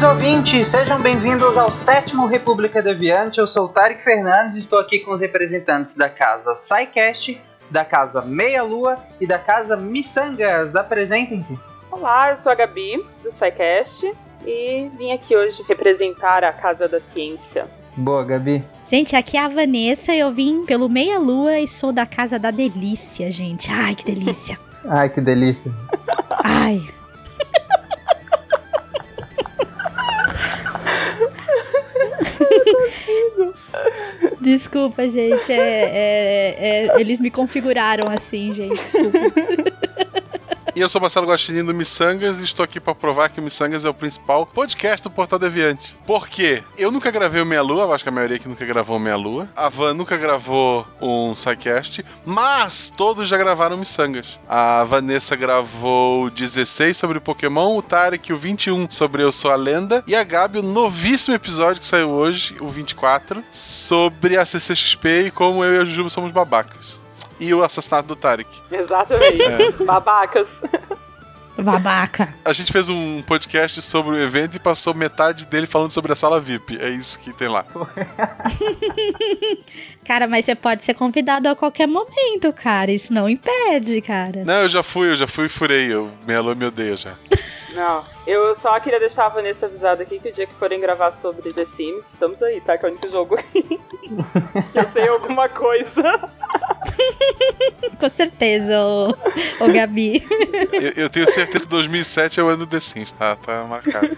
Queridos ouvintes, sejam bem-vindos ao sétimo República Deviante. Eu sou o Tarek Fernandes e estou aqui com os representantes da casa SciCast, da casa Meia Lua e da casa Missangas. Apresentem-se. Olá, eu sou a Gabi, do SciCast, e vim aqui hoje representar a Casa da Ciência. Boa, Gabi. Gente, aqui é a Vanessa, eu vim pelo Meia Lua e sou da Casa da Delícia, gente. Ai, que delícia. Ai, que delícia. Ai. Desculpa, gente. É, é- é- eles me configuraram assim, gente. Desculpa. E eu sou Marcelo Guaxinim do Missangas e estou aqui para provar que o Missangas é o principal podcast do Portal Deviante. Por quê? Eu nunca gravei o Meia Lua, acho que a maioria aqui nunca gravou o Meia Lua. A Van nunca gravou um SciCast, mas todos já gravaram Missangas. A Vanessa gravou 16 sobre Pokémon, o Tarek o 21 sobre Eu Sou a Lenda e a Gabi o novíssimo episódio que saiu hoje, o 24, sobre a CCXP e como eu e a Jujuba somos babacas. E o assassinato do Tarek. Exatamente. Babacas. Babaca. A gente fez um podcast sobre o evento e passou metade dele falando sobre a sala VIP. É isso que tem lá. Cara, mas você pode ser convidado a qualquer momento, cara. Isso não impede, cara. Não, eu já fui, eu já fui e furei. Eu, minha alô me odeia já. Não, eu só queria deixar a Vanessa avisada aqui que o dia que forem gravar sobre The Sims, estamos aí, tá? Que é o único jogo que eu sei alguma coisa. Com certeza, ô, ô Gabi. Eu, eu tenho certeza que 2007 é o ano do The Sims, tá? Tá marcado.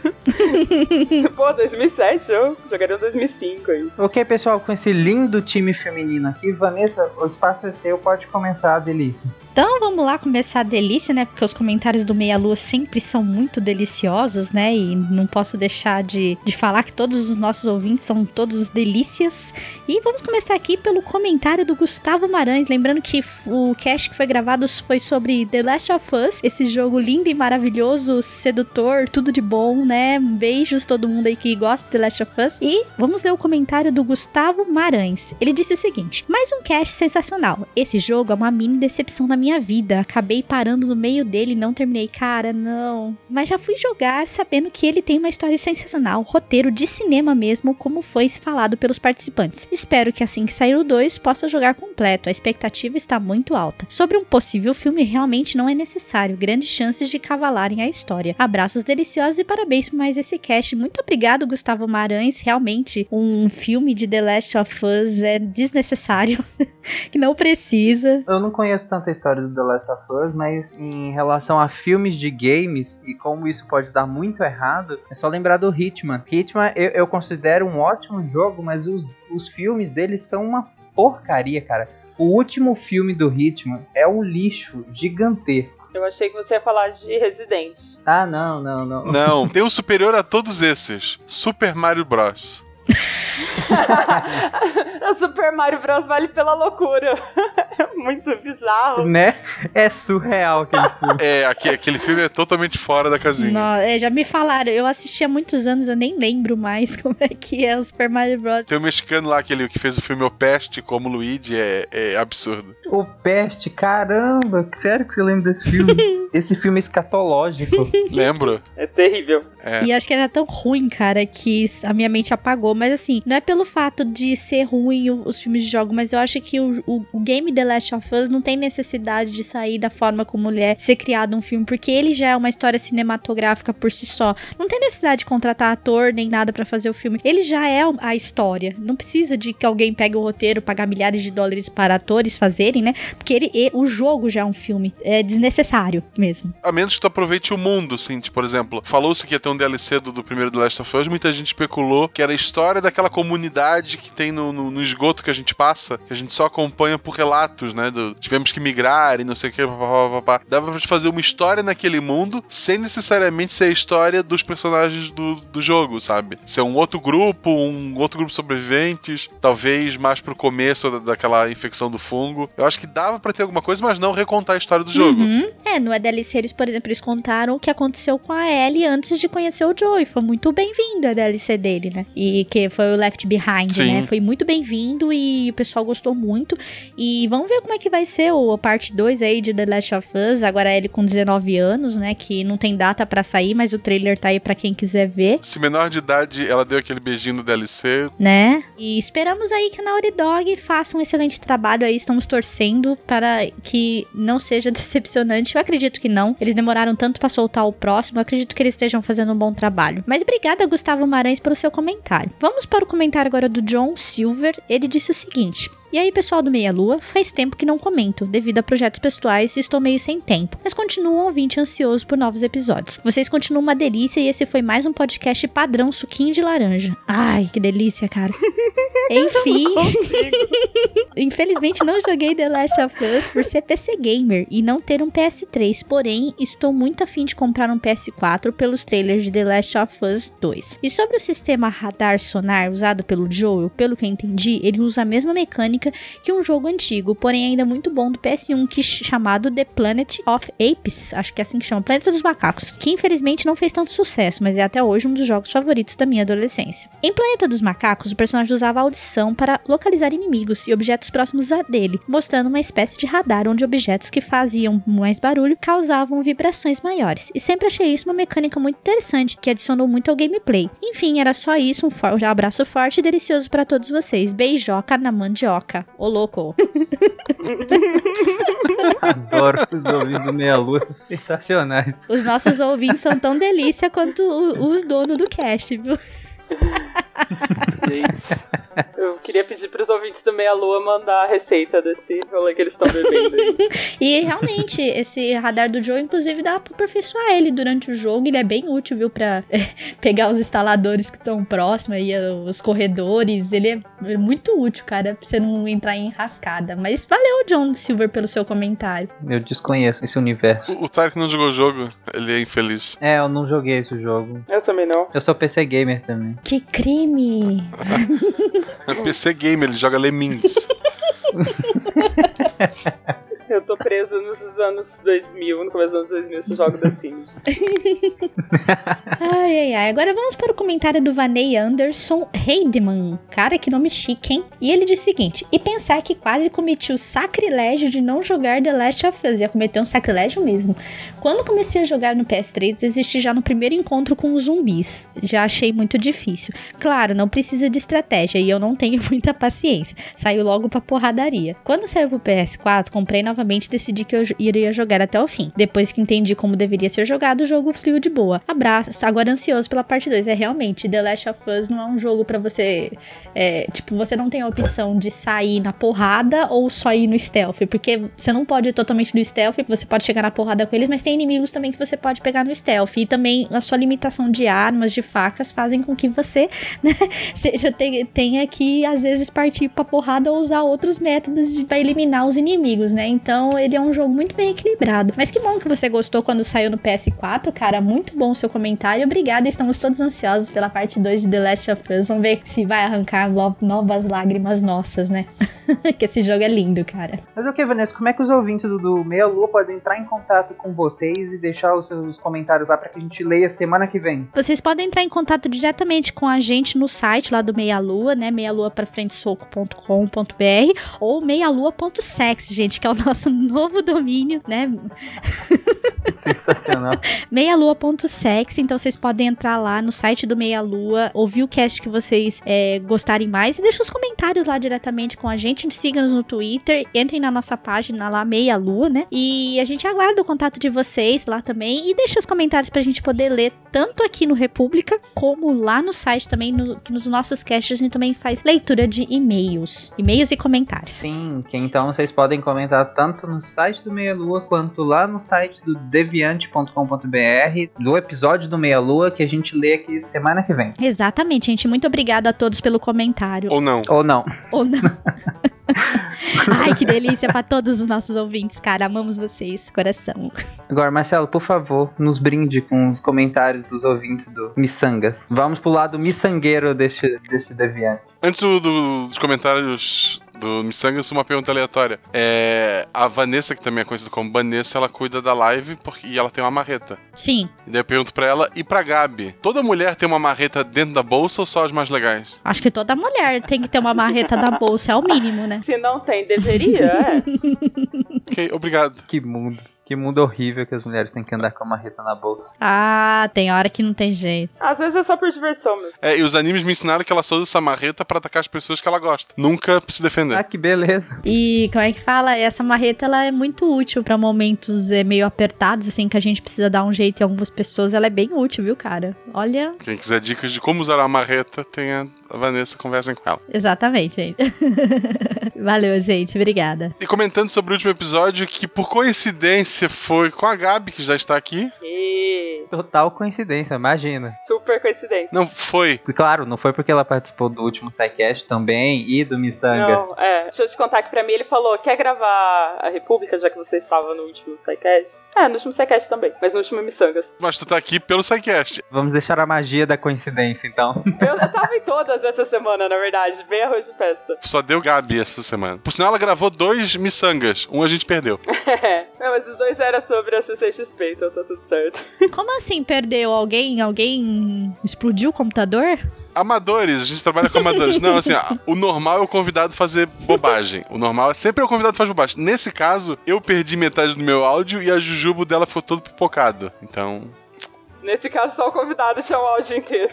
Pô, 2007, eu jogaria em 2005 aí. Ok, pessoal, com esse lindo time feminino aqui, Vanessa, o espaço é seu, pode começar a delícia. Então vamos lá começar a delícia, né? Porque os comentários do Meia Lua sempre são muito deliciosos, né? E não posso deixar de, de falar que todos os nossos ouvintes são todos delícias. E vamos começar aqui pelo comentário do Gustavo Marães. Lembrando que o cast que foi gravado foi sobre The Last of Us, esse jogo lindo e maravilhoso, sedutor, tudo de bom, né? Beijos todo mundo aí que gosta de The Last of Us. E vamos ler o comentário do Gustavo Marães. Ele disse o seguinte: Mais um cast sensacional. Esse jogo é uma mini decepção na minha vida. Acabei parando no meio dele e não terminei. Cara, não. Mas já fui jogar sabendo que ele tem uma história sensacional, roteiro de cinema mesmo, como foi falado pelos participantes. Espero que assim que sair o 2 possa jogar completo. A expectativa está muito alta. Sobre um possível filme, realmente não é necessário. Grandes chances de cavalarem a história. Abraços deliciosos e parabéns por mais esse cast. Muito obrigado, Gustavo Marães. Realmente, um filme de The Last of Us é desnecessário. que não precisa. Eu não conheço tanta história do The Last of Us, mas em relação a filmes de games e como isso pode dar muito errado, é só lembrar do Hitman. Hitman eu, eu considero um ótimo jogo, mas os, os filmes dele são uma porcaria, cara. O último filme do Hitman é um lixo gigantesco. Eu achei que você ia falar de Resident. Ah, não, não, não. Não, tem um superior a todos esses: Super Mario Bros. a Super Mario Bros. vale pela loucura. É muito bizarro. Né? É surreal aquele filme. É, aqui, aquele filme é totalmente fora da casinha. Não, é, já me falaram, eu assisti há muitos anos, eu nem lembro mais como é que é o Super Mario Bros. Tem um mexicano lá, aquele que fez o filme O Peste como Luigi, é, é absurdo. O Peste, caramba, sério que você lembra desse filme? Esse filme é escatológico. Lembro? É terrível. É. E acho que era tão ruim, cara, que a minha mente apagou. Mas assim, não é pelo fato de ser ruim os filmes de jogo, mas eu acho que o, o- o game The Last of Us não tem necessidade de sair da forma como ele é ser criado um filme, porque ele já é uma história cinematográfica por si só. Não tem necessidade de contratar ator nem nada pra fazer o filme. Ele já é a história. Não precisa de que alguém pegue o roteiro, pagar milhares de dólares para atores fazerem, né? Porque ele, o jogo já é um filme. É desnecessário mesmo. A menos que tu aproveite o mundo, assim, tipo, por exemplo, falou-se que ia ter um DLC do, do primeiro The Last of Us, muita gente especulou que era história daquela comunidade que tem no, no, no esgoto que a gente passa, que a gente só acompanha por relatos, né? Do, tivemos que migrar e não sei o que, papapá. Dava pra fazer uma história naquele mundo sem necessariamente ser a história dos personagens do, do jogo, sabe? Ser um outro grupo, um outro grupo sobreviventes, talvez mais pro começo da, daquela infecção do fungo. Eu acho que dava para ter alguma coisa, mas não recontar a história do jogo. Uhum. É, no DLC eles, por exemplo, eles contaram o que aconteceu com a Ellie antes de conhecer o Joe. E foi muito bem-vindo a DLC dele, né? E que foi o Left Behind, Sim. né? Foi muito bem-vindo e o pessoal gostou muito. E vamos ver como é que vai ser o, a parte 2 aí de The Last of Us. Agora a Ellie com 19 anos, né? Que não tem data pra sair, mas o trailer tá aí pra quem quiser ver. Se menor de idade ela deu aquele beijinho no DLC, né? E esperamos aí que a Naughty Dog faça um excelente trabalho aí. Estamos torcendo para que não seja decepcionante. Eu acredito que não. Eles demoraram tanto para soltar o próximo. Eu acredito que eles estejam fazendo um bom trabalho. Mas obrigada, Gustavo Marães, pelo seu comentário. Vamos para o comentário agora do John Silver. Ele disse o seguinte. E aí, pessoal do Meia Lua, faz tempo que não comento, devido a projetos pessoais e estou meio sem tempo, mas continuo um ouvinte ansioso por novos episódios. Vocês continuam uma delícia e esse foi mais um podcast padrão suquinho de laranja. Ai, que delícia, cara. Enfim. Infelizmente não joguei The Last of Us por ser PC gamer e não ter um PS3, porém estou muito afim de comprar um PS4 pelos trailers de The Last of Us 2. E sobre o sistema radar sonar usado pelo Joel, pelo que eu entendi, ele usa a mesma mecânica que um jogo antigo, porém ainda muito bom do PS1 que chamado The Planet of Apes, acho que é assim que chama, Planeta dos Macacos, que infelizmente não fez tanto sucesso, mas é até hoje um dos jogos favoritos da minha adolescência. Em Planeta dos Macacos, o personagem usava audição para localizar inimigos e objetos próximos a dele, mostrando uma espécie de radar onde objetos que faziam mais barulho causavam vibrações maiores. E sempre achei isso uma mecânica muito interessante que adicionou muito ao gameplay. Enfim, era só isso, um for- abraço forte e delicioso para todos vocês. Beijoca na mandioca. Ô louco. Adoro os ouvidos do Meia Lua. Sensacionais. Os nossos ouvintes são tão delícia quanto os donos do cast, viu? Eu queria pedir pros ouvintes do Meia Lua mandar a receita desse rolê que eles estão bebendo aí. E realmente, esse radar do Joe, inclusive, dá pra aperfeiçoar ele durante o jogo. Ele é bem útil, viu? Pra eh, pegar os instaladores que estão próximos aí, eh, os corredores. Ele é muito útil, cara, pra você não entrar em rascada. Mas valeu, John Silver, pelo seu comentário. Eu desconheço esse universo. o, o Tarek não jogou o jogo, ele é infeliz. É, eu não joguei esse jogo. Eu também não. Eu sou PC gamer também. Que crime! É PC Gamer, ele joga Lemmings. Preso nos anos 2000, no começo dos anos 2000, eu jogo The Sims. Ai, ai, ai. Agora vamos para o comentário do Vaney Anderson Heidemann. Cara, que nome chique, hein? E ele diz o seguinte: E pensar que quase cometi o sacrilégio de não jogar The Last of Us. Ia cometer um sacrilégio mesmo. Quando comecei a jogar no PS3, desisti já no primeiro encontro com os zumbis. Já achei muito difícil. Claro, não precisa de estratégia e eu não tenho muita paciência. Saiu logo pra porradaria. Quando saiu pro PS4, comprei novamente decidi que eu iria jogar até o fim. Depois que entendi como deveria ser jogado, o jogo fluiu de boa. Abraço, agora ansioso pela parte 2. É realmente, The Last of Us não é um jogo pra você. é, tipo, você não tem a opção de sair na porrada ou só ir no stealth. Porque você não pode ir totalmente no stealth, você pode chegar na porrada com eles, mas tem inimigos também que você pode pegar no stealth. E também a sua limitação de armas, de facas, fazem com que você, né, seja, te- tenha que, às vezes, partir pra porrada ou usar outros métodos pra eliminar os inimigos, né? Então ele é um jogo muito bem equilibrado. Mas que bom que você gostou quando saiu no PS4, cara. Muito bom o seu comentário. Obrigada, estamos todos ansiosos pela parte 2 de The Last of Us. Vamos ver se vai arrancar novas lágrimas nossas, né? que esse jogo é lindo, cara. Mas ok, Vanessa, como é que os ouvintes do, do Meia Lua podem entrar em contato com vocês e deixar os seus comentários lá pra que a gente leia semana que vem? Vocês podem entrar em contato diretamente com a gente no site lá do Meia Lua, né? meialuaprafrentesoco.com.br ou meialua.sex, gente, que é o nosso novo domínio, né? Sensacional. meialua.sex, então vocês podem entrar lá no site do Meia Lua, ouvir o cast que vocês é, gostarem mais e deixar os comentários lá diretamente com a gente. Siga-nos no Twitter, entrem na nossa página lá, Meia Lua, né? E a gente aguarda o contato de vocês lá também e deixa os comentários pra gente poder ler tanto aqui no República como lá no site também, no- que nos nossos casts a gente também faz leitura de e-mails. E-mails e comentários. Sim, que então vocês podem comentar tanto nos site do Meia Lua quanto lá no site do deviante.com.br, do episódio do Meia Lua que a gente lê aqui semana que vem. Exatamente, gente. Muito obrigada a todos pelo comentário. Ou não. Ou não. Ou não. Ai, que delícia pra todos os nossos ouvintes, cara. Amamos vocês, coração. Agora, Marcelo, por favor, nos brinde com os comentários dos ouvintes do Missangas. Vamos pro lado miçangueiro deste, deste deviante. Antes do- do- dos comentários do Missangas, uma pergunta aleatória. É, a Vanessa, que também é conhecida como Vanessa, ela cuida da live porque, e ela tem uma marreta. Sim, E daí eu pergunto pra ela e pra Gabi: toda mulher tem uma marreta dentro da bolsa ou só as mais legais? acho que toda mulher tem que ter uma marreta da bolsa, é o mínimo, né? Se não tem, deveria, é. Ok, obrigado. Que mundo. Que mundo horrível que as mulheres têm que andar com a marreta na bolsa. Ah, tem hora que não tem jeito. Às vezes é só por diversão mesmo. É, e os animes me ensinaram que ela só usa essa marreta pra atacar as pessoas que ela gosta. Nunca se defender. Ah, que beleza. E como é que fala? Essa marreta ela é muito útil pra momentos é, meio apertados, assim, que a gente precisa dar um jeito em algumas pessoas. Ela é bem útil, viu, cara? Olha, Quem quiser dicas de como usar a marreta, tem a a Vanessa, conversem com ela. exatamente, gente. Valeu, gente. Obrigada. E comentando sobre o último episódio, que por coincidência foi com a Gabi, que já está aqui. E... Total coincidência, imagina. Super coincidência. Não, foi. Claro, não foi porque ela participou do último SciCast também e do Missangas. Não, é. Deixa eu te contar que pra mim ele falou: quer gravar a República, já que você estava no último SciCast? É, no último SciCast também, mas no último Missangas. Mas tu tá aqui pelo SciCast. Vamos deixar a magia da coincidência, então. Eu, eu tava em todas essa semana, na verdade, bem arroz de festa. Só deu Gabi essa semana. Por sinal, ela gravou dois miçangas. Um a gente perdeu. É. Não, mas os dois eram sobre a CCXP, então tá tudo certo. Como assim perdeu alguém? Alguém explodiu o computador? Amadores, a gente trabalha com amadores. Não, assim, o normal é o convidado fazer bobagem. O normal é sempre o convidado fazer bobagem. Nesse caso, eu perdi metade do meu áudio e a jujubo dela ficou todo pipocado. Então, Nesse caso, só o convidado tinha o áudio inteiro.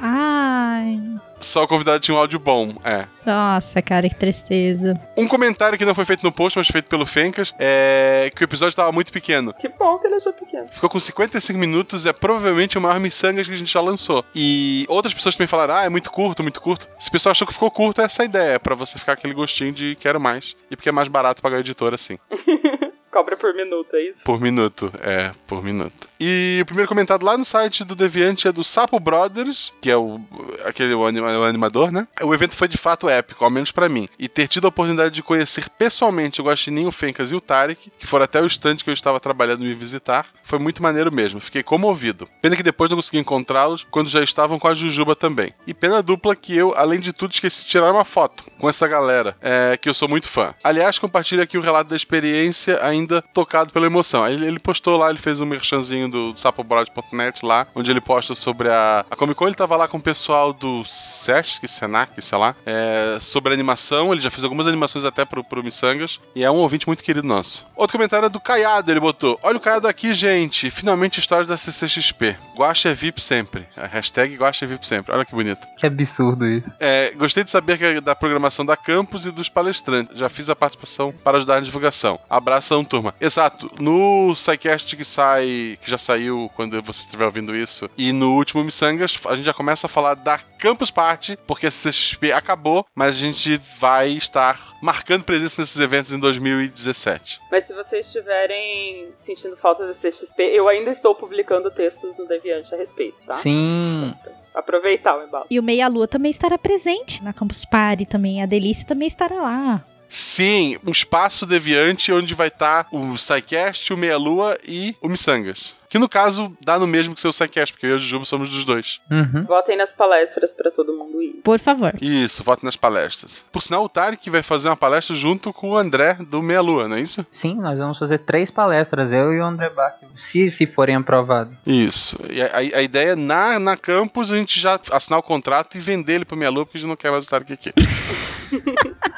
Ai, só o convidado tinha um áudio bom, é. nossa, cara, que tristeza. Um comentário que não foi feito no post, mas feito pelo Fencas, é que o episódio tava muito pequeno. Que bom que ele achou pequeno. Ficou com 55 minutos, é provavelmente o maior miçangas que a gente já lançou. E outras pessoas também falaram, ah, é muito curto, muito curto. Se o pessoal achou que ficou curto, é essa a ideia, é pra você ficar aquele gostinho de quero mais. E porque é mais barato pagar a editora assim. Cobra por minuto, é isso? Por minuto, é, por minuto. E o primeiro comentado lá no site do Deviante é do Sapo Brothers, que é o aquele o anima- o animador, né? O evento foi de fato épico, ao menos pra mim. E ter tido a oportunidade de conhecer pessoalmente o Guaxinim, o Fencas e o Tarek, que foram até o estande que eu estava trabalhando me visitar, foi muito maneiro mesmo. Fiquei comovido. Pena que depois não consegui encontrá-los quando já estavam com a Jujuba também. E pena dupla que eu, além de tudo, esqueci de tirar uma foto com essa galera, é, que eu sou muito fã. Aliás, compartilho aqui o relato da experiência ainda tocado pela emoção. Ele, ele postou lá, ele fez um merchanzinho do sapobrod.net lá, onde ele posta sobre a, a Comic Con. Ele tava lá com o pessoal do Sesc, Senac, sei lá, é, sobre animação. Ele já fez algumas animações até pro, pro Missangas. E é um ouvinte muito querido nosso. Outro comentário é do Caiado. Ele botou: Olha o Caiado aqui, gente. Finalmente história da CCXP. Guacha é VIP sempre. A hashtag Guacha é VIP sempre. Olha que bonito. Que absurdo isso. É, gostei de saber que é da programação da campus e dos palestrantes. Já fiz a participação para ajudar na divulgação. Abração, turma. Exato. No SciCast que sai, que já saiu quando você estiver ouvindo isso, e no último Missangas, a gente já começa a falar da Campus Party, porque a CCXP acabou, mas a gente vai estar marcando presença nesses eventos em 2017. Mas se vocês estiverem sentindo falta da CXP, eu ainda estou publicando textos no Deviante a respeito, tá? Sim. Aproveitar o embalo. E o Meia Lua também estará presente na Campus Party também. A Delícia também estará lá. Sim, um espaço deviante onde vai estar o SciCast, o Meia Lua e o Missangas. Que no caso dá no mesmo que seu SciCast, porque eu e o Jujubo somos dos dois. Uhum. Votem nas palestras pra todo mundo ir. Por favor. Isso, voto nas palestras. Por sinal, o Tarek vai fazer uma palestra junto com o André do Meia Lua, não é isso? Sim, nós vamos fazer três palestras, eu e o André Bach, se, se forem aprovados. Isso. E a, a- ideia é na, na campus a gente já assinar o contrato e vender ele pro Meia Lua, porque a gente não quer mais o Tarek aqui.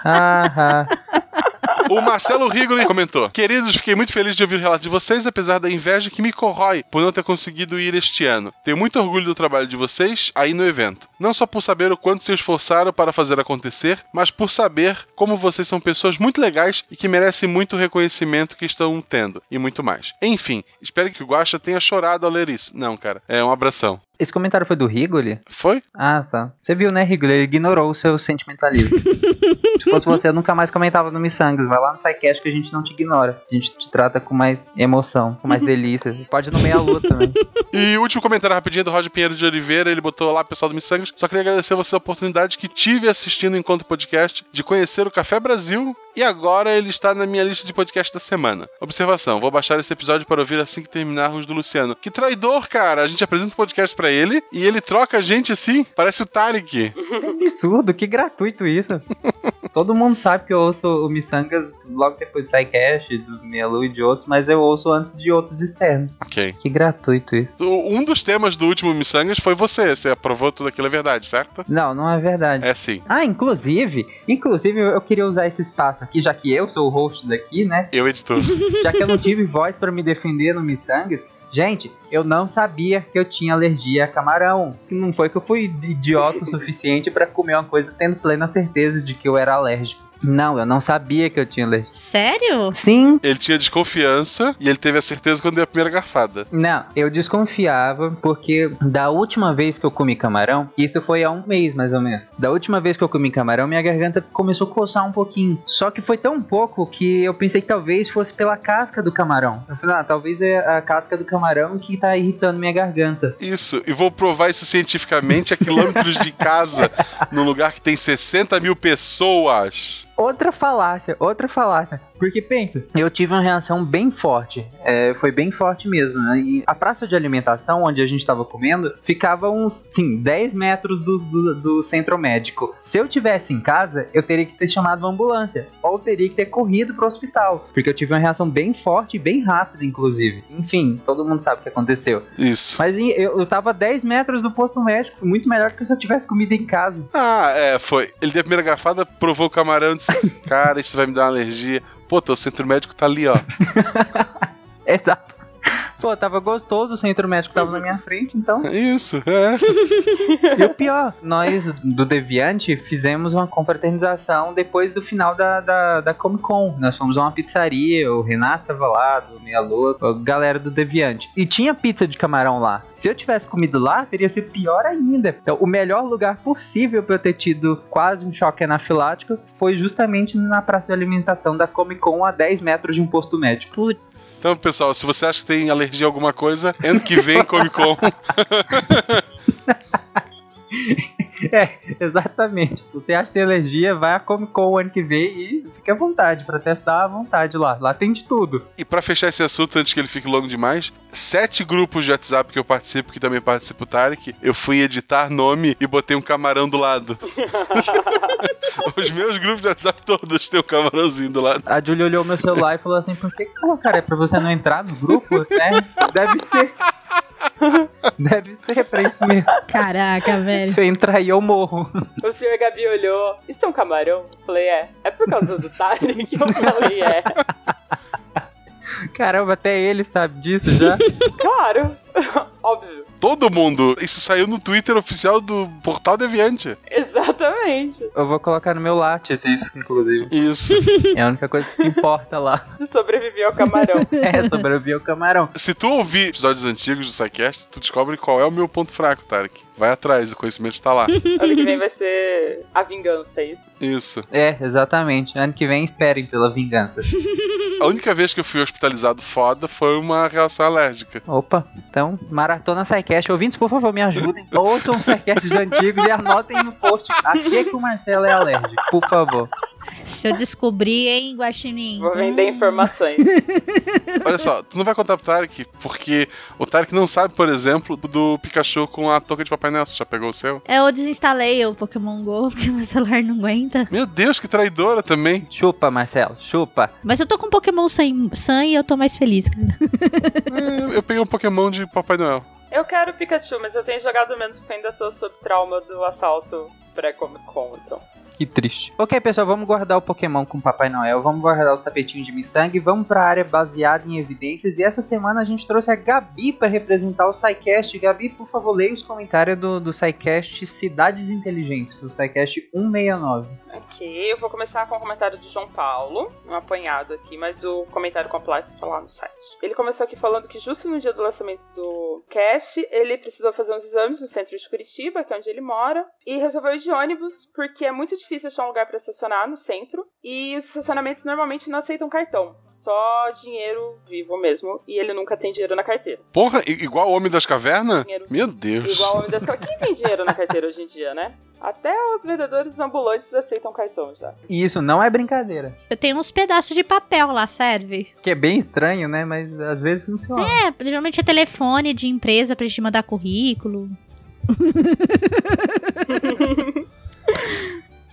Haha. O Marcelo Rigoli comentou: Queridos, fiquei muito feliz de ouvir o relato de vocês, apesar da inveja que me corrói por não ter conseguido ir este ano. Tenho muito orgulho do trabalho de vocês aí no evento. Não só por saber o quanto se esforçaram para fazer acontecer, mas por saber como vocês são pessoas muito legais e que merecem muito reconhecimento que estão tendo, e muito mais. Enfim, espero que o Guaxa tenha chorado ao ler isso. Não, cara, é um abração. Esse comentário foi do Rigoli? Foi? Ah, tá. Você viu, né, Rigoli? Ele ignorou o seu sentimentalismo. Se fosse você, eu nunca mais comentava no Missangas. Vai lá no SciCast que a gente não te ignora. A gente te trata com mais emoção, com mais delícia. Pode ir no meia-lua também. E último comentário rapidinho do Roger Pinheiro de Oliveira, ele botou lá, pessoal do Missangas. Só queria agradecer a você a oportunidade que tive assistindo o Encontro Podcast de conhecer o Café Brasil e agora ele está na minha lista de podcast da semana. Observação: vou baixar esse episódio para ouvir assim que terminar os do Luciano. Que traidor, cara! A gente apresenta o podcast pra ele e ele troca a gente assim. Parece o Tarek. Absurdo, que gratuito isso. Todo mundo sabe que eu ouço o Missangas logo depois do SciCast, do Melu e de outros, mas eu ouço antes de outros externos. Ok. Que gratuito isso. Um dos temas do último Missangas foi você. Você aprovou tudo aquilo, é verdade, certo? Não, não é verdade. É sim. Ah, inclusive, inclusive eu queria usar esse espaço aqui, já que eu sou o host daqui, né? Eu, editor. Já que eu não tive voz pra me defender no Missangas, gente, eu não sabia que eu tinha alergia a camarão. Não foi que eu fui idiota o suficiente pra comer uma coisa tendo plena certeza de que eu era alérgico. Não, eu não sabia que eu tinha alergia. Sério? Sim, Ele tinha desconfiança e ele teve a certeza quando deu a primeira garfada. Não, eu desconfiava porque da última vez que eu comi camarão, isso foi há um mês mais ou menos. Da última vez que eu comi camarão, minha garganta começou a coçar um pouquinho. Só que foi tão pouco que eu pensei que talvez fosse pela casca do camarão. Eu falei, ah, talvez é a casca do camarão que tá irritando minha garganta. Isso, e vou provar isso cientificamente a quilômetros de casa, num lugar que tem 60 mil pessoas. Outra falácia, outra falácia. Porque pensa, eu tive uma reação bem forte. É, foi bem forte mesmo. Né? E a praça de alimentação onde a gente estava comendo ficava uns, sim, 10 metros do, do, do centro médico. Se eu tivesse em casa, eu teria que ter chamado uma ambulância. Ou teria que ter corrido pro hospital. Porque eu tive uma reação bem forte e bem rápida, inclusive. Enfim, todo mundo sabe o que aconteceu. Isso. Mas eu, eu tava a 10 metros do posto médico. Muito melhor do que se eu tivesse comido em casa. Ah, é, foi. Ele deu a primeira garfada, provou o camarão Cara, isso vai me dar uma alergia. Pô, teu centro médico tá ali, ó. Exato. Pô, tava gostoso, o centro médico tava na minha frente, então. Isso, é. E o pior, nós do Deviante fizemos uma confraternização depois do final da, da, da Comic Con. Nós fomos a uma pizzaria, o Renato tava lá, do Meia Lua, a galera do Deviante. E tinha pizza de camarão lá. Se eu tivesse comido lá, teria sido pior ainda. Então, o melhor lugar possível pra eu ter tido quase um choque anafilático foi justamente na praça de alimentação da Comic Con a 10 metros de um posto médico. Putz. Então, pessoal, se você acha que tem alergia a alguma coisa, ano que vem, Comic Con. É, exatamente. Se você acha que tem alergia, vai a Comic Con o ano que vem e fique à vontade pra testar à vontade lá. Lá tem de tudo. E pra fechar esse assunto, antes que ele fique longo demais, sete grupos de WhatsApp que eu participo, que também participa o Tarek, eu fui editar nome e botei um camarão do lado. Os meus grupos de WhatsApp todos têm um camarãozinho do lado. A Julia olhou meu celular e falou assim: Por que colocaram? É pra você não entrar no grupo? É, deve ser. Deve ser pra isso mesmo. Caraca, velho. Se eu entrar aí, eu morro. O senhor Gabi olhou. Isso é um camarão? Eu falei, é. É por causa do Tarek? Eu falei, é. Caramba, até ele sabe disso já. Claro. Óbvio. Todo mundo. Isso saiu no Twitter oficial do Portal Deviante. Exatamente. Eu vou colocar no meu Lattes isso, inclusive. Isso. É a única coisa que importa lá. Sobreviveu ao camarão. É, sobreviver o camarão. Se tu ouvir episódios antigos do SciCast, tu descobre qual é o meu ponto fraco, Tarek. Vai atrás, o conhecimento está lá. ano que vem vai ser a vingança, é isso? Isso. É, exatamente. Ano que vem esperem pela vingança. A única vez que eu fui hospitalizado foda foi uma reação alérgica. Opa, então, maratona SciCast. Ouvintes, por favor, me ajudem. Ouçam os SciCasts antigos e anotem no post a que, que o Marcelo é alérgico, por favor. Se eu descobrir, hein, Guaxinim? Vou vender informações. Olha só, tu não vai contar pro Tarek, porque o Tarek não sabe, por exemplo, do Pikachu com a touca de Papai Noel. Você já pegou o seu? Eu desinstalei o Pokémon GO porque meu celular não aguenta. Meu Deus, que traidora também. Chupa, Marcelo, chupa. Mas eu tô com Pokémon sem Sun e eu tô mais feliz, cara. É, eu peguei um Pokémon de Papai Noel. Eu quero Pikachu, mas eu tenho jogado menos porque ainda tô sob trauma do assalto pré-Comic Con, então. Que triste. Ok, pessoal, vamos guardar o Pokémon com o Papai Noel, vamos guardar o tapetinho de miçangue, vamos pra área baseada em evidências. E essa semana a gente trouxe a Gabi para representar o SciCast. Gabi, por favor, leia os comentários do, do SciCast Cidades Inteligentes, do SciCast 169. Ok, eu vou começar com o comentário do João Paulo, um apanhado aqui, mas o comentário completo está lá no site. Ele começou aqui falando que justo no dia do lançamento do cast, ele precisou fazer uns exames no centro de Curitiba, que é onde ele mora, e resolveu ir de ônibus, porque é muito difícil achar um lugar para estacionar no centro, e os estacionamentos normalmente não aceitam cartão, só dinheiro vivo mesmo, e ele nunca tem dinheiro na carteira. Porra, igual o Homem das Cavernas? Dinheiro Meu Deus. Igual o homem das Quem tem dinheiro na carteira hoje em dia, né? Até os vendedores ambulantes aceitam cartão já. E isso não é brincadeira. Eu tenho uns pedaços de papel lá, serve? Que é bem estranho, né? Mas às vezes funciona. É, geralmente é telefone de empresa pra gente mandar currículo.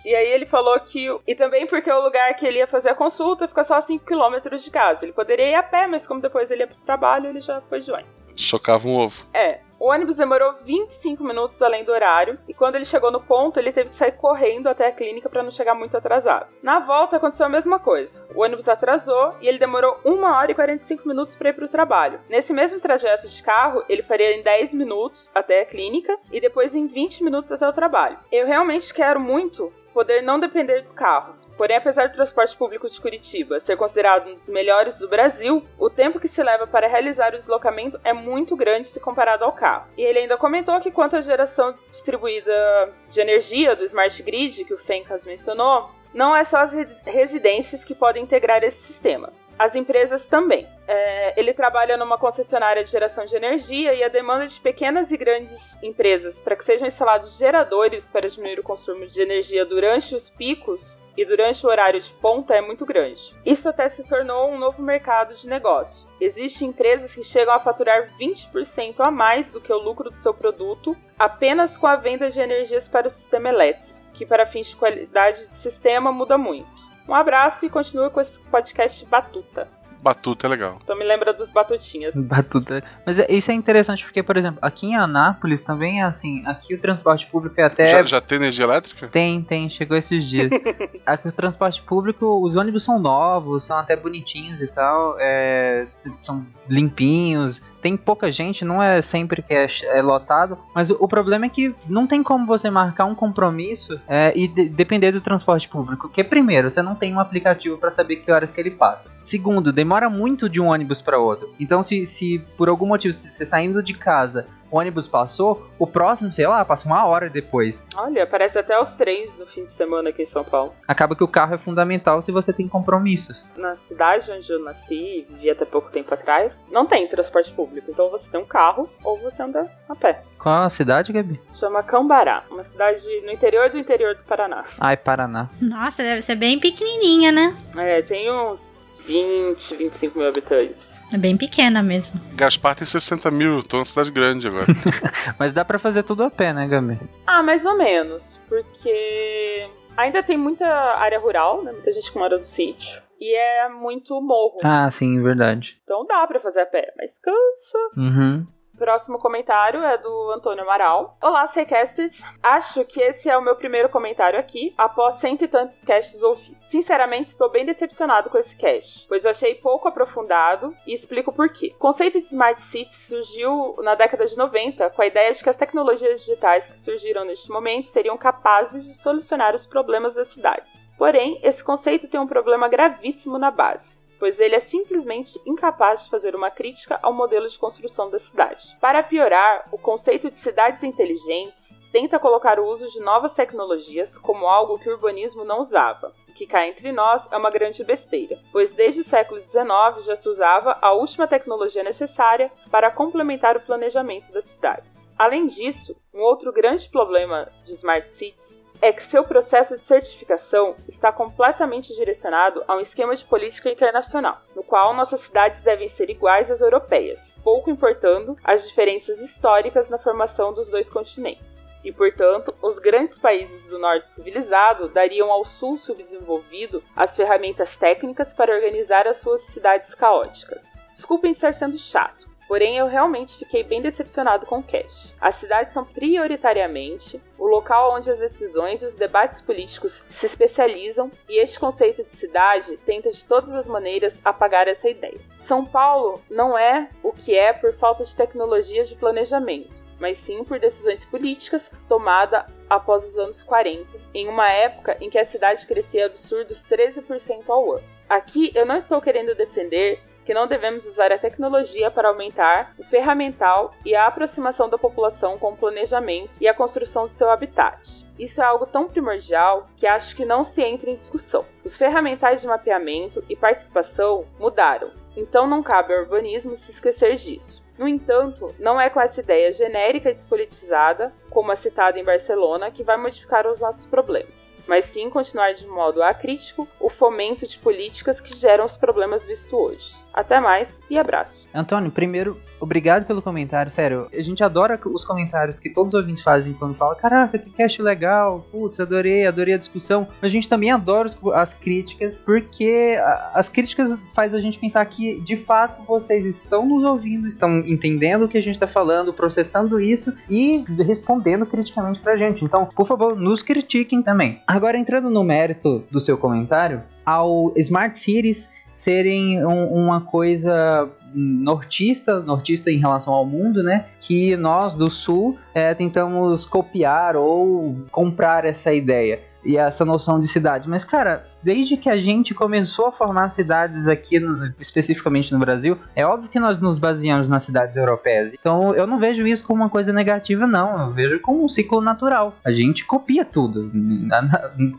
E aí ele falou que. E também porque o lugar que ele ia fazer a consulta fica só a 5km de casa. Ele poderia ir a pé, mas como depois ele ia pro trabalho, ele já foi de ônibus. Chocava um ovo. É. O ônibus demorou 25 minutos além do horário, e quando ele chegou no ponto, ele teve que sair correndo até a clínica para não chegar muito atrasado. Na volta aconteceu a mesma coisa. O ônibus atrasou e ele demorou 1 hora e 45 minutos para ir para o trabalho. Nesse mesmo trajeto de carro, ele faria em 10 minutos até a clínica e depois em 20 minutos até o trabalho. Eu realmente quero muito poder não depender do carro. Porém, apesar do transporte público de Curitiba ser considerado um dos melhores do Brasil, o tempo que se leva para realizar o deslocamento é muito grande se comparado ao carro. E ele ainda comentou que quanto à geração distribuída de energia do Smart Grid, que o Fencas mencionou, não é só as re- residências que podem integrar esse sistema. As empresas também. É, ele trabalha numa concessionária de geração de energia e a demanda de pequenas e grandes empresas para que sejam instalados geradores para diminuir o consumo de energia durante os picos e durante o horário de ponta é muito grande. Isso até se tornou um novo mercado de negócio. Existem empresas que chegam a faturar 20% a mais do que o lucro do seu produto apenas com a venda de energias para o sistema elétrico, que para fins de qualidade de sistema muda muito. Um abraço e continue com esse podcast Batuta. Batuta é legal. Então me lembra dos Batutinhas. Batuta. Mas é- isso é interessante porque, por exemplo, aqui em Anápolis também é assim. Aqui o transporte público é até. Já, já tem energia elétrica? Tem, tem, chegou esses dias. Aqui o transporte público, os ônibus são novos, são até bonitinhos e tal, é, são limpinhos. Tem pouca gente, não é sempre que é, é lotado, mas o, o problema é que não tem como você marcar um compromisso é, e de- depender do transporte público. Porque, primeiro, você não tem um aplicativo para saber que horas que ele passa. Segundo, demora muito de um ônibus para outro. Então, se, se por algum motivo você saindo de casa ônibus passou, o próximo, sei lá, passa uma hora depois. Olha, aparece até os trens no fim de semana aqui em São Paulo. acaba que o carro é fundamental se você tem compromissos. Na cidade onde eu nasci, vivi até pouco tempo atrás, não tem transporte público. Então você tem um carro ou você anda a pé. Qual a cidade, Gabi? Chama Cambará, uma cidade no interior do interior do Paraná. Ai, Paraná. Nossa, deve ser bem pequenininha, né? É, tem uns 20, 25 mil habitantes. É bem pequena mesmo. Gaspar tem 60 mil, tô na cidade grande agora. Mas dá pra fazer tudo a pé, né, Gabi? Ah, mais ou menos, porque ainda tem muita área rural, né? Muita gente que mora no sítio. E é muito morro. Ah, sim, verdade. Então dá pra fazer a pé, mas cansa. Uhum. Próximo comentário é do Antônio Amaral. Olá, Sequesters. Acho que esse é o meu primeiro comentário aqui, após cento e tantos casts ouvidos. Sinceramente, estou bem decepcionado com esse cast, pois eu achei pouco aprofundado e explico por quê. O conceito de Smart Cities surgiu na década de 90 com a ideia de que as tecnologias digitais que surgiram neste momento seriam capazes de solucionar os problemas das cidades. Porém, esse conceito tem um problema gravíssimo na base pois ele é simplesmente incapaz de fazer uma crítica ao modelo de construção da cidade. Para piorar, o conceito de cidades inteligentes tenta colocar o uso de novas tecnologias como algo que o urbanismo não usava. Que cá entre nós é uma grande besteira, pois desde o século XIX já se usava a última tecnologia necessária para complementar o planejamento das cidades. Além disso, um outro grande problema de Smart Cities é que seu processo de certificação está completamente direcionado a um esquema de política internacional, no qual nossas cidades devem ser iguais às europeias, pouco importando as diferenças históricas na formação dos dois continentes. E, portanto, os grandes países do norte civilizado dariam ao sul subdesenvolvido as ferramentas técnicas para organizar as suas cidades caóticas. Desculpem estar sendo chato, Porém, eu realmente fiquei bem decepcionado com o Cash. As cidades são prioritariamente o local onde as decisões e os debates políticos se especializam, e este conceito de cidade tenta de todas as maneiras apagar essa ideia. São Paulo não é o que é por falta de tecnologias de planejamento, mas sim por decisões políticas tomadas após os anos 40, em uma época em que a cidade crescia absurdos 13% ao ano. Aqui eu não estou querendo defender que não devemos usar a tecnologia para aumentar o ferramental e a aproximação da população com o planejamento e a construção do seu habitat. Isso é algo tão primordial que acho que não se entra em discussão. Os ferramentais de mapeamento e participação mudaram, então não cabe ao urbanismo se esquecer disso. No entanto, não é com essa ideia genérica e despolitizada, como a citada em Barcelona, que vai modificar os nossos problemas, mas sim continuar de modo acrítico o fomento de políticas que geram os problemas vistos hoje. Até mais e abraço. Antônio, primeiro, obrigado pelo comentário, sério. A gente adora os comentários que todos os ouvintes fazem quando falam: caraca, que cast legal, putz, adorei, adorei a discussão. A gente também adora as críticas, porque as críticas faz a gente pensar que de fato vocês estão nos ouvindo, estão entendendo o que a gente está falando, processando isso e respondendo criticamente pra gente. Então, por favor, nos critiquem também. Agora, entrando no mérito do seu comentário, ao Smart Cities serem um, uma coisa nortista, nortista em relação ao mundo, né? Que nós do Sul é, tentamos copiar ou comprar essa ideia e essa noção de cidade. Mas, cara, desde que a gente começou a formar cidades aqui, no, especificamente no Brasil, é óbvio que nós nos baseamos nas cidades europeias. Então eu não vejo isso como uma coisa negativa, não. Eu vejo como um ciclo natural. A gente copia tudo.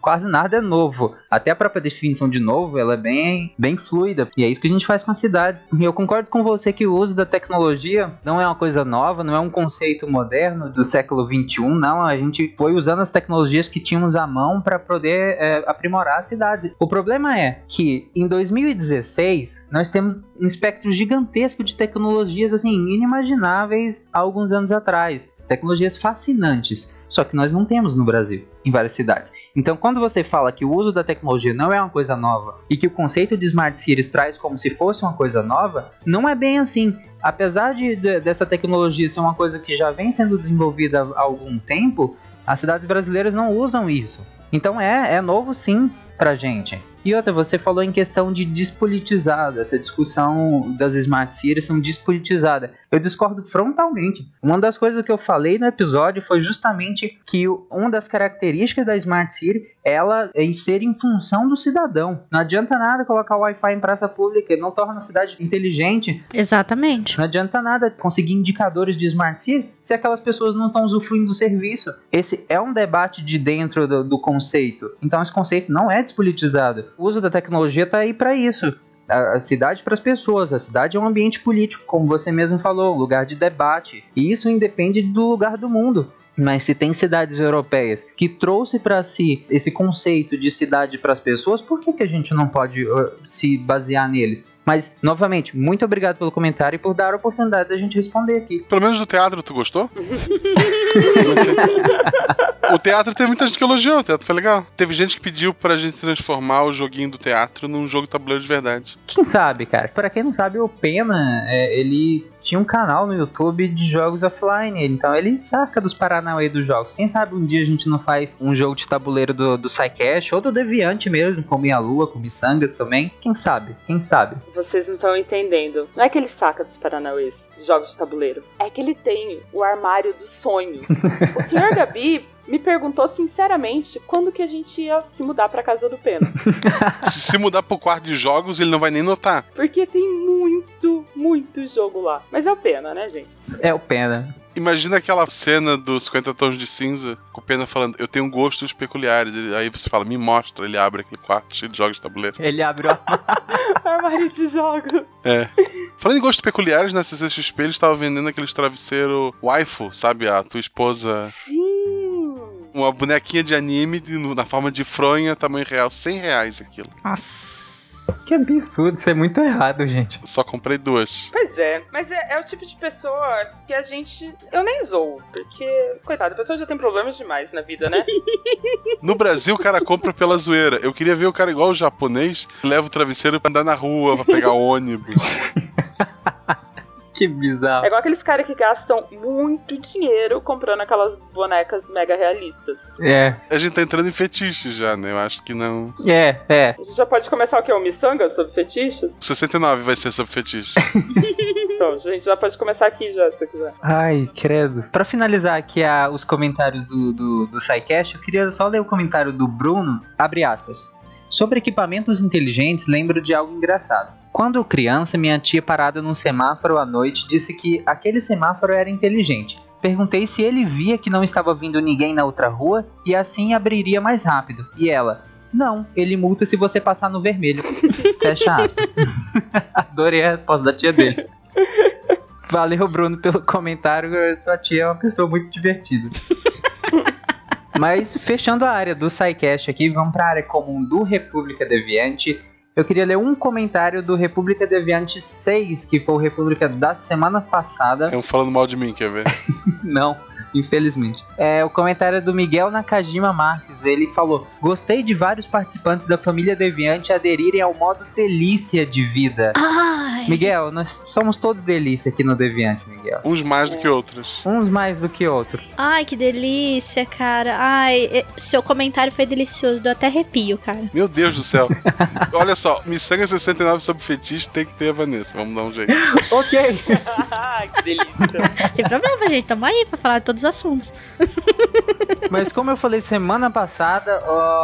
Quase nada é novo. Até a própria definição de novo, ela é bem, bem fluida. E é isso que a gente faz com a cidade. E eu concordo com você que o uso da tecnologia não é uma coisa nova, não é um conceito moderno do século 21, não. A gente foi usando as tecnologias que tínhamos à mão para poder é, aprimorar a cidade cidades. O problema é que em 2016 nós temos um espectro gigantesco de tecnologias assim inimagináveis há alguns anos atrás. Tecnologias fascinantes, só que nós não temos no Brasil, em várias cidades. Então, quando você fala que o uso da tecnologia não é uma coisa nova e que o conceito de Smart Cities traz como se fosse uma coisa nova, não é bem assim. Apesar de, de dessa tecnologia ser uma coisa que já vem sendo desenvolvida há algum tempo, as cidades brasileiras não usam isso. Então é, é novo sim pra gente. E outra, você falou em questão de despolitizada, essa discussão das smart cities são despolitizada. Eu discordo frontalmente. Uma das coisas que eu falei no episódio foi justamente que uma das características da smart city ela é ser em função do cidadão. Não adianta nada colocar o Wi-Fi em praça pública, não torna a cidade inteligente. Exatamente. Não adianta nada conseguir indicadores de smart city se aquelas pessoas não estão usufruindo do serviço. Esse é um debate de dentro do, do conceito. Então esse conceito não é despolitizado. O uso da tecnologia está aí para isso a cidade para as pessoas. A cidade é um ambiente político, como você mesmo falou, um lugar de debate. E isso independe do lugar do mundo. Mas se tem cidades europeias que trouxe para si esse conceito de cidade para as pessoas, por que, que a gente não pode uh, se basear neles? Mas, novamente, muito obrigado pelo comentário e por dar a oportunidade da gente responder aqui. Pelo menos do teatro, tu gostou? o teatro teve muita gente que elogiou, o teatro foi legal. Teve gente que pediu pra gente transformar o joguinho do teatro num jogo tabuleiro de verdade. Quem sabe, cara? Pra quem não sabe, o Pena, é, ele tinha um canal no YouTube de jogos offline, então ele saca dos Paranauê dos jogos. Quem sabe um dia a gente não faz um jogo de tabuleiro do, do Psycash ou do Deviante mesmo, com Minha Lua, com Missangas também. Quem sabe? Quem sabe? Vocês não estão entendendo. Não é que ele saca dos Paranauês, de jogos de tabuleiro. É que ele tem o armário dos sonhos. o senhor Gabi me perguntou sinceramente quando que a gente ia se mudar pra casa do Pena. se se mudar pro quarto de jogos, ele não vai nem notar. Porque tem muito, muito jogo lá. Mas é o Pena, né, gente? É o Pena. Imagina aquela cena dos 50 tons de cinza, com o Pena falando, eu tenho gostos peculiares. Aí você fala, me mostra, ele abre aquele quarto cheio de jogos de tabuleiro. Ele abre o armário de jogos. É. Falando em gostos peculiares, na CCXP eles estavam vendendo aqueles travesseiro waifu, sabe? A tua esposa. Sim uma bonequinha de anime na forma de fronha, tamanho real, 100 reais aquilo. Nossa. Que absurdo, isso é muito errado, gente. Só comprei duas. Pois é, mas é, é, o tipo de pessoa que a gente. Eu nem zoo, porque, coitado, a pessoa já tem problemas demais na vida, né? no Brasil, o cara compra pela zoeira. Eu queria ver o cara igual o japonês, que leva o travesseiro pra andar na rua, pra pegar ônibus. Que bizarro. É igual aqueles caras que gastam muito dinheiro comprando aquelas bonecas mega realistas. É. A gente tá entrando em fetiches já, né? Eu acho que não. É, é. A gente já pode começar o quê? O Missanga sobre fetiches? 69 vai ser sobre fetiches. então. A gente já pode começar aqui já, se você quiser. Ai, credo. Pra finalizar aqui a- os comentários do, do, do SciCast, eu queria só ler o comentário do Bruno, abre aspas. Sobre equipamentos inteligentes, lembro de algo engraçado. Quando criança, minha tia parada num semáforo à noite disse que aquele semáforo era inteligente. Perguntei se ele via que não estava vindo ninguém na outra rua e assim abriria mais rápido. E ela, não, ele multa se você passar no vermelho. Fecha aspas. Adorei a resposta da tia dele. Valeu, Bruno, pelo comentário. Sua tia é uma pessoa muito divertida. Mas fechando a área do SciCast aqui, vamos para a área comum do República Deviante. Eu queria ler um comentário do República Deviante 6, que foi o República da semana passada. Um falando mal de mim, quer ver? Não, infelizmente. É o comentário do Miguel Nakajima Marques. Ele falou: Gostei de vários participantes da família Deviante aderirem ao modo delícia de vida. Ai. Miguel, nós somos todos delícia aqui no Deviante, Miguel. Uns mais do que outros. Uns mais do que outros. Ai, que delícia, cara. Ai, seu comentário foi delicioso, deu até arrepio, cara. Meu Deus do céu. Olha só, Missanga 69 sobre fetiche tem que ter a Vanessa. Vamos dar um jeito. Ok. que delícia. Sem problema, gente. Tamo aí pra falar de todos os assuntos. Mas como eu falei semana passada,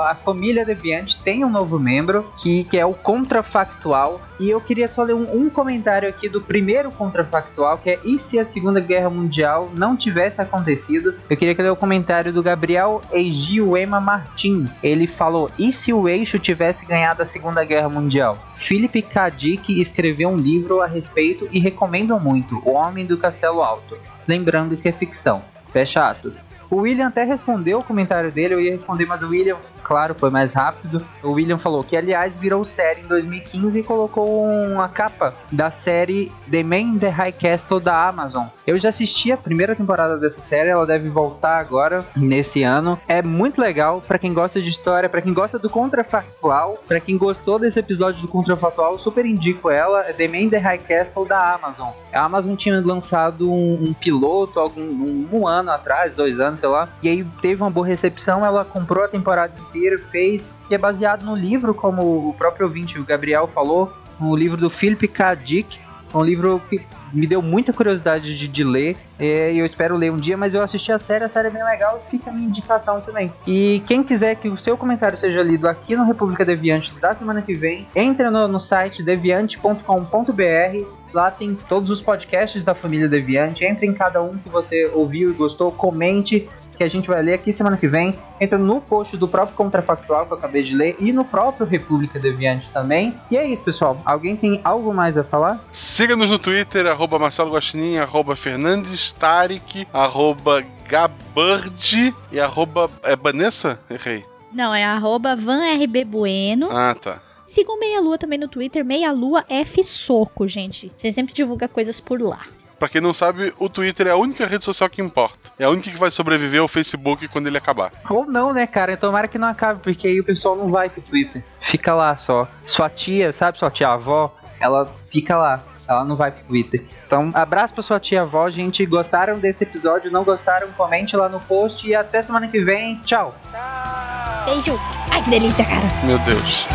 a família Deviante tem um novo membro que, que é o Contrafactual. E eu queria só ler um, um comentário aqui do primeiro Contrafactual, que é e se a Segunda Guerra Mundial não tivesse acontecido? Eu queria que ler o comentário do Gabriel Eiji Uema Martin. Ele falou, e se o eixo tivesse ganhado a Segunda Guerra Mundial? Philip K. Dick escreveu um livro a respeito e recomendo muito, O Homem do Castelo Alto. Lembrando que é ficção. Fecha aspas. O William até respondeu o comentário dele, eu ia responder, mas o William, claro, foi mais rápido. O William falou que, aliás, virou série em 2015 e colocou uma capa da série The Man the High Castle da Amazon. Eu já assisti a primeira temporada dessa série, ela deve voltar agora, nesse ano. É muito legal pra quem gosta de história, pra quem gosta do contrafactual, pra quem gostou desse episódio do contrafactual, super indico ela. É The Man the High Castle da Amazon. A Amazon tinha lançado um, um piloto algum um, um ano atrás, dois anos, sei lá. E aí teve uma boa recepção, ela comprou a temporada inteira, fez. E é baseado no livro, como o próprio ouvinte, o Gabriel, falou, no livro do Philip K. Dick. É um livro que me deu muita curiosidade de, de ler. E eu espero ler um dia, mas eu assisti a série, a série é bem legal fica a minha indicação também. E quem quiser que o seu comentário seja lido aqui no República Deviante da semana que vem, entre no, no site deviante.com.br. Lá tem todos os podcasts da família Deviante. Entre em cada um que você ouviu e gostou, comente que a gente vai ler aqui semana que vem. Entra no post do próprio Contrafactual que eu acabei de ler e no próprio República Deviante também. E é isso, pessoal. Alguém tem algo mais a falar? Siga-nos no Twitter, arroba Marcelo Guaxinim, arroba Fernandes Tarek, arroba Gabird e arroba... É Vanessa? Errei. Não, é arroba vanrbbueno. Ah, tá. Sigam Meia Lua também no Twitter, Meia Lua F Soco, gente. Você sempre divulga coisas por lá. Pra quem não sabe, o Twitter é a única rede social que importa. É a única que vai sobreviver ao Facebook quando ele acabar. Ou não, né, cara? Tomara que não acabe, porque aí o pessoal não vai pro Twitter. Fica lá só. Sua tia, sabe, sua tia avó, ela fica lá. Ela não vai pro Twitter. Então, abraço pra sua tia avó, gente. Gostaram desse episódio? Não gostaram? Comente lá no post. E até semana que vem. Tchau. Beijo. Ai, que delícia, cara. Meu Deus.